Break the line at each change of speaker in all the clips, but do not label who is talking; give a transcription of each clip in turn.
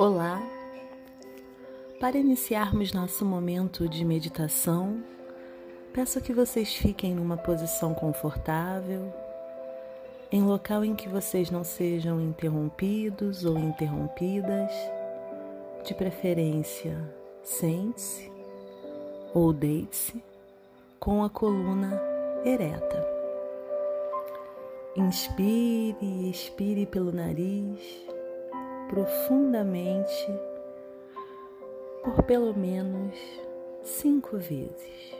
Olá! Para iniciarmos nosso momento de meditação, peço que vocês fiquem numa posição confortável, em local em que vocês não sejam interrompidos ou interrompidas, de preferência, sente-se ou deite-se com a coluna ereta. Inspire e expire pelo nariz profundamente por pelo menos cinco vezes.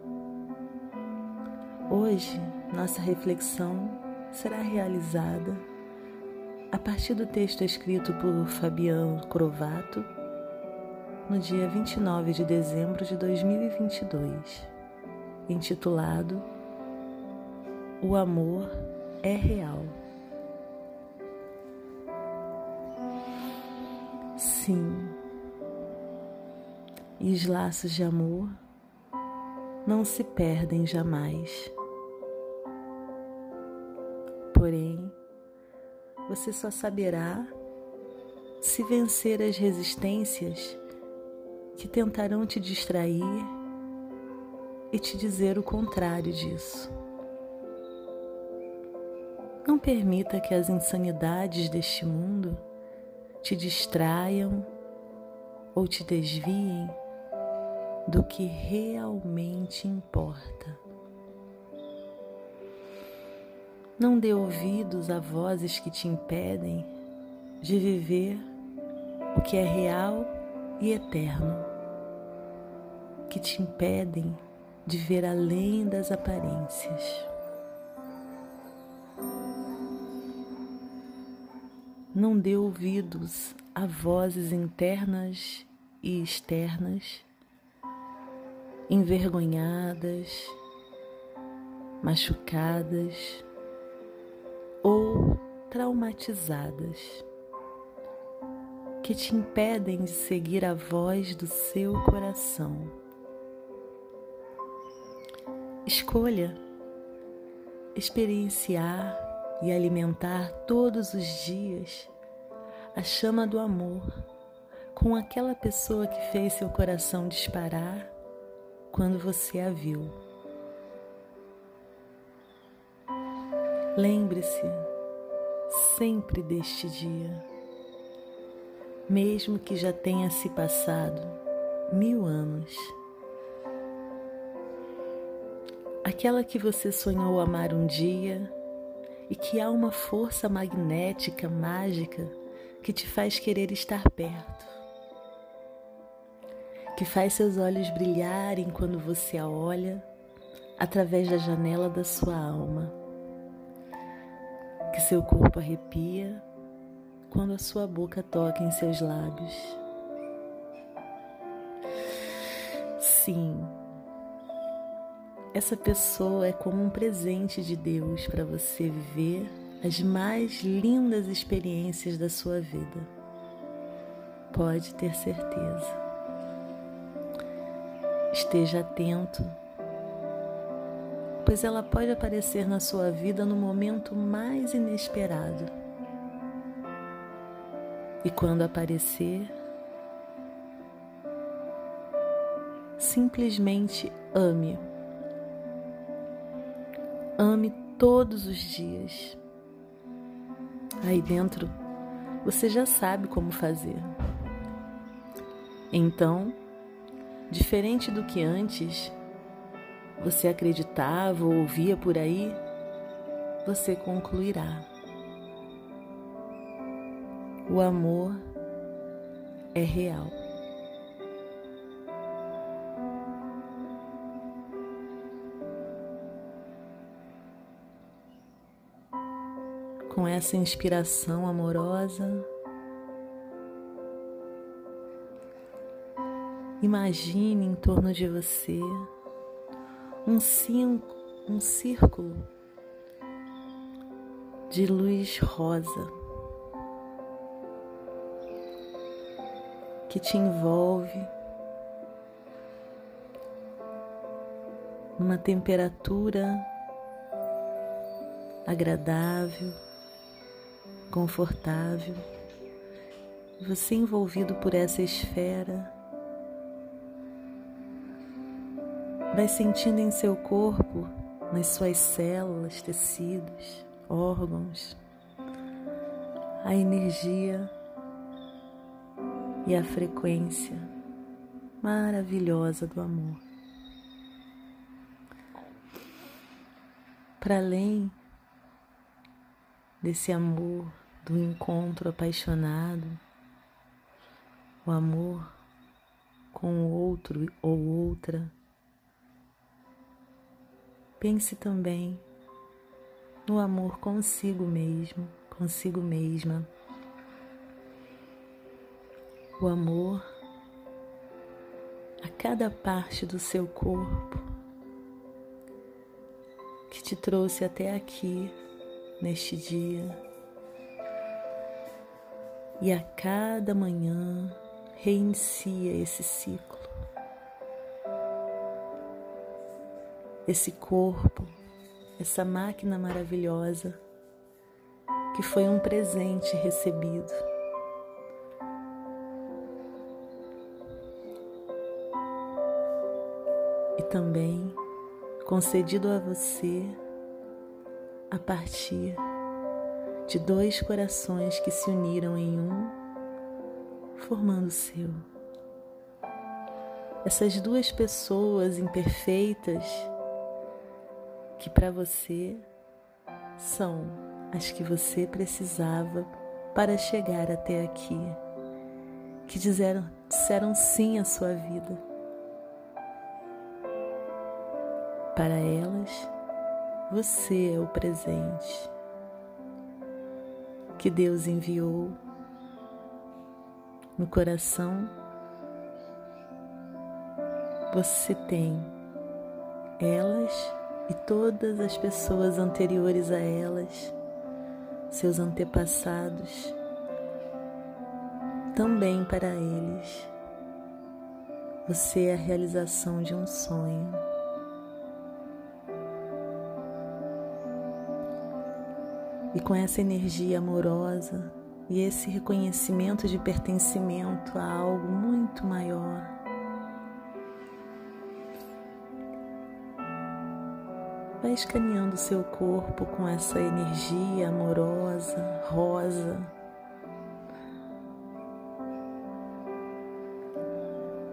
Hoje, nossa reflexão será realizada a partir do texto escrito por Fabiano Crovato no dia 29 de dezembro de 2022, intitulado O Amor é Real. Sim, e os laços de amor não se perdem jamais. Porém, você só saberá se vencer as resistências que tentarão te distrair e te dizer o contrário disso. Não permita que as insanidades deste mundo te distraiam ou te desviem do que realmente importa. Não dê ouvidos a vozes que te impedem de viver o que é real e eterno, que te impedem de ver além das aparências. Não dê ouvidos a vozes internas e externas, envergonhadas, machucadas, traumatizadas que te impedem de seguir a voz do seu coração. Escolha experienciar e alimentar todos os dias a chama do amor com aquela pessoa que fez seu coração disparar quando você a viu. Lembre-se sempre deste dia, mesmo que já tenha se passado mil anos. Aquela que você sonhou amar um dia e que há uma força magnética mágica que te faz querer estar perto, que faz seus olhos brilharem quando você a olha através da janela da sua alma que seu corpo arrepia quando a sua boca toca em seus lábios. Sim, essa pessoa é como um presente de Deus para você viver as mais lindas experiências da sua vida. Pode ter certeza. Esteja atento pois ela pode aparecer na sua vida no momento mais inesperado. E quando aparecer, simplesmente ame. Ame todos os dias. Aí dentro você já sabe como fazer. Então, diferente do que antes você acreditava ou ouvia por aí, você concluirá. O amor é real. Com essa inspiração amorosa, imagine em torno de você um, cinco, um círculo de luz rosa. que te envolve numa temperatura agradável, confortável. Você envolvido por essa esfera, vai sentindo em seu corpo, nas suas células, tecidos, órgãos, a energia e a frequência maravilhosa do amor. Para além desse amor, do encontro apaixonado, o amor com o outro ou outra, pense também no amor consigo mesmo, consigo mesma o amor a cada parte do seu corpo que te trouxe até aqui neste dia. E a cada manhã reinicia esse ciclo. Esse corpo, essa máquina maravilhosa que foi um presente recebido também concedido a você a partir de dois corações que se uniram em um, formando o seu. Essas duas pessoas imperfeitas que para você são as que você precisava para chegar até aqui, que disseram, disseram sim à sua vida Para elas, você é o presente que Deus enviou no coração. Você tem elas e todas as pessoas anteriores a elas, seus antepassados, também para eles. Você é a realização de um sonho. E com essa energia amorosa e esse reconhecimento de pertencimento a algo muito maior, vai escaneando seu corpo com essa energia amorosa, rosa.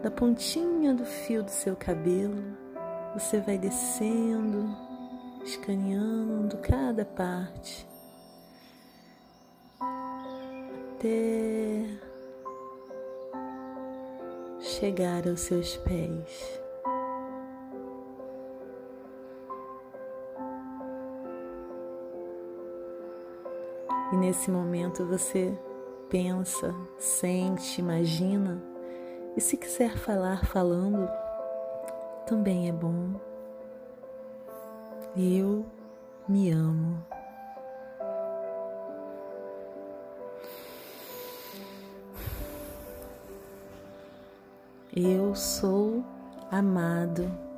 Da pontinha do fio do seu cabelo, você vai descendo, escaneando cada parte até chegar aos seus pés. E nesse momento você pensa, sente, imagina, e se quiser falar falando, também é bom. Eu me amo. Eu sou amado.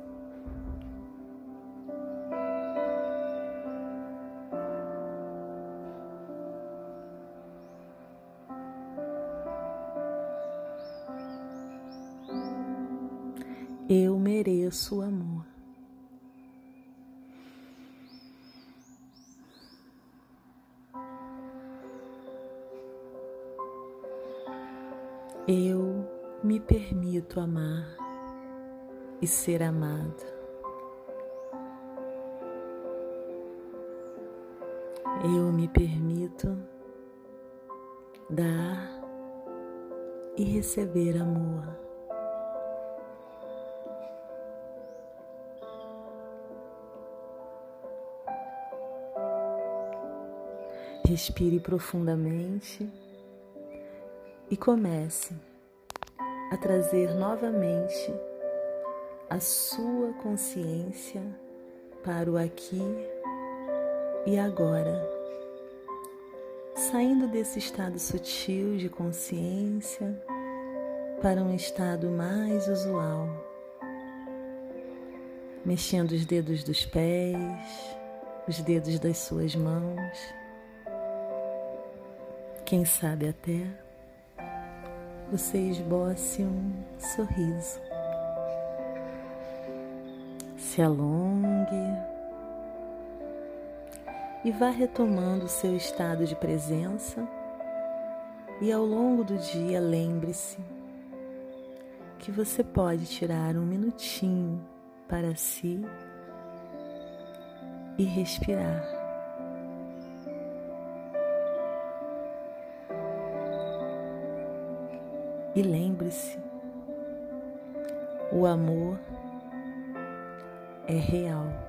Eu me permito amar e ser amado. Eu me permito dar e receber amor. Respire profundamente e comece a trazer novamente a sua consciência para o aqui e agora, saindo desse estado sutil de consciência para um estado mais usual, mexendo os dedos dos pés, os dedos das suas mãos, quem sabe até você esboce um sorriso. Se alongue e vá retomando o seu estado de presença. E ao longo do dia, lembre-se que você pode tirar um minutinho para si e respirar. E lembre-se, o amor é real.